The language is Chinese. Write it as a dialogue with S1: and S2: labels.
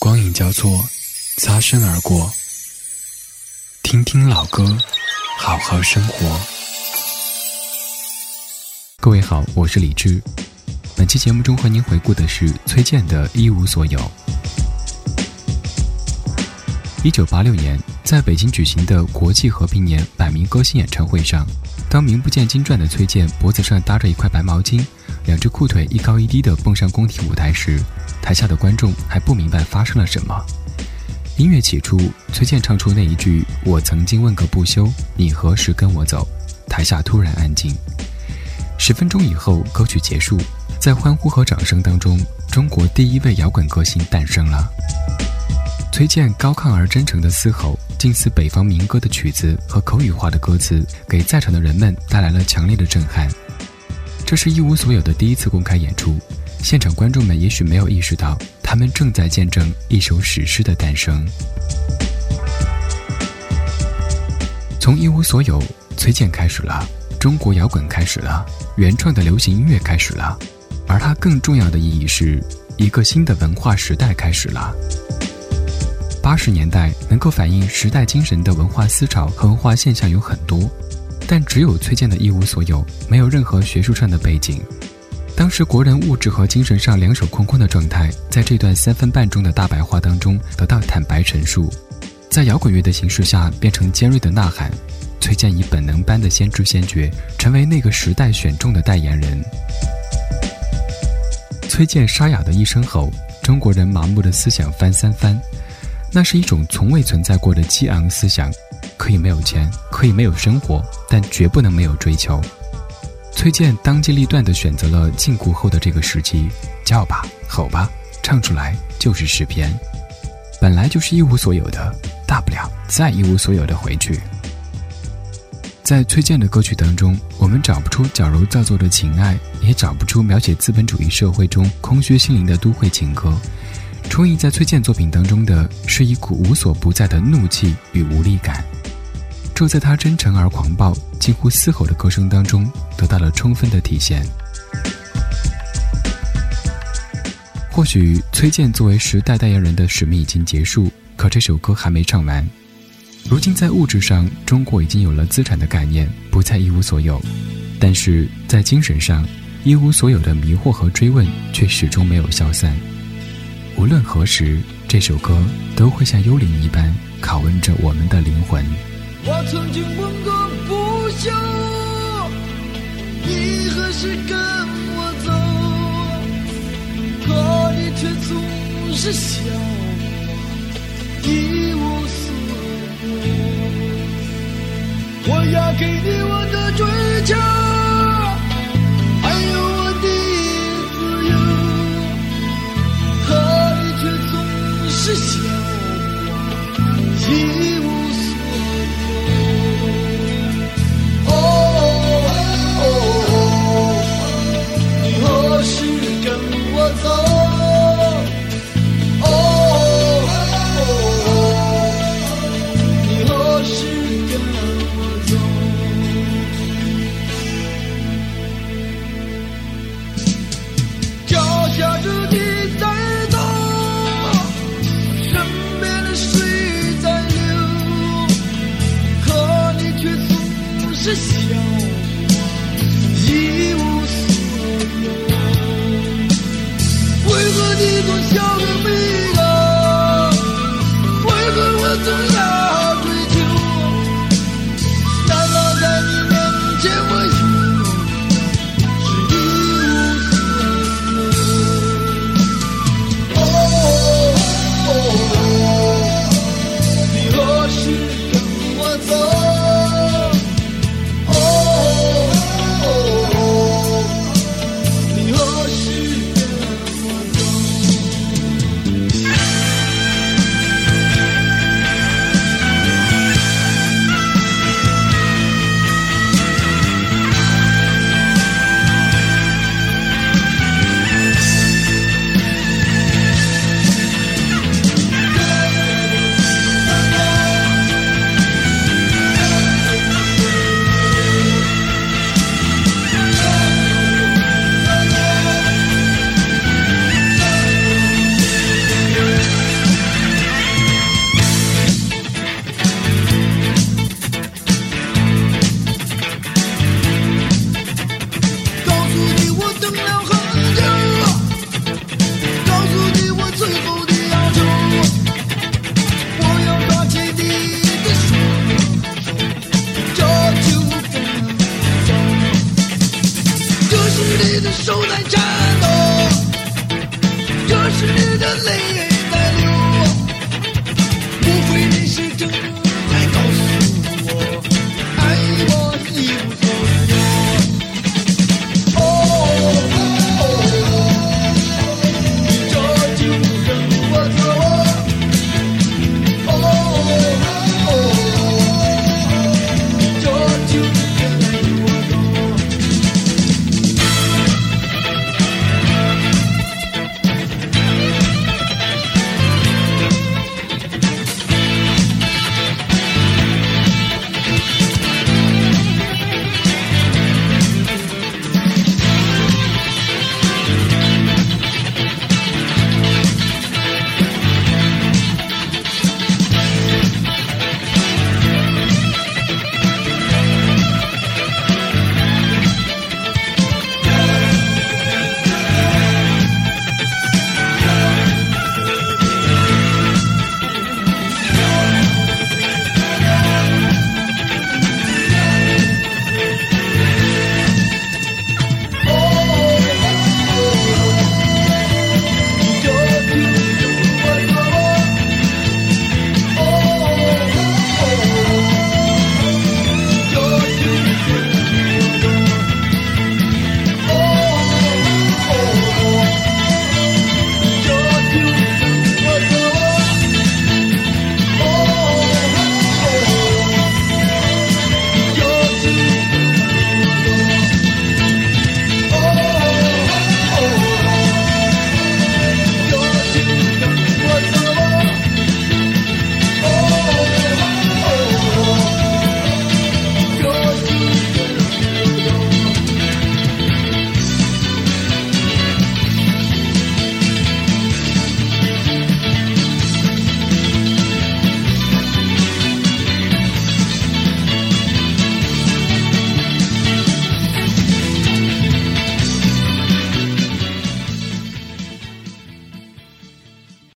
S1: 光影交错，擦身而过。听听老歌，好好生活。各位好，我是李志。本期节目中和您回顾的是崔健的《一无所有》。一九八六年，在北京举行的国际和平年百名歌星演唱会上，当名不见经传的崔健脖子上搭着一块白毛巾，两只裤腿一高一低地蹦上宫廷舞台时，台下的观众还不明白发生了什么。音乐起初，崔健唱出那一句“我曾经问个不休，你何时跟我走”，台下突然安静。十分钟以后，歌曲结束，在欢呼和掌声当中，中国第一位摇滚歌星诞生了。崔健高亢而真诚的嘶吼，近似北方民歌的曲子和口语化的歌词，给在场的人们带来了强烈的震撼。这是一无所有的第一次公开演出。现场观众们也许没有意识到，他们正在见证一首史诗的诞生。从一无所有，崔健开始了，中国摇滚开始了，原创的流行音乐开始了，而它更重要的意义是，一个新的文化时代开始了。八十年代能够反映时代精神的文化思潮和文化现象有很多，但只有崔健的一无所有，没有任何学术上的背景。当时国人物质和精神上两手空空的状态，在这段三分半钟的大白话当中得到坦白陈述，在摇滚乐的形式下变成尖锐的呐喊。崔健以本能般的先知先觉，成为那个时代选中的代言人。崔健沙哑的一声吼，中国人麻木的思想翻三番，那是一种从未存在过的激昂思想。可以没有钱，可以没有生活，但绝不能没有追求。崔健当机立断地选择了禁锢后的这个时期，叫吧，吼吧，唱出来就是诗篇。本来就是一无所有的，大不了再一无所有的回去。在崔健的歌曲当中，我们找不出矫揉造作的情爱，也找不出描写资本主义社会中空虚心灵的都会情歌。充溢在崔健作品当中的是一股无所不在的怒气与无力感。就在他真诚而狂暴、近乎嘶吼的歌声当中，得到了充分的体现。或许崔健作为时代代言人的使命已经结束，可这首歌还没唱完。如今在物质上，中国已经有了资产的概念，不再一无所有；但是在精神上，一无所有的迷惑和追问却始终没有消散。无论何时，这首歌都会像幽灵一般拷问着我们的灵魂。
S2: 我曾经问过不休，你何时跟我走？可你却总是笑我你总笑着悲伤为何我总要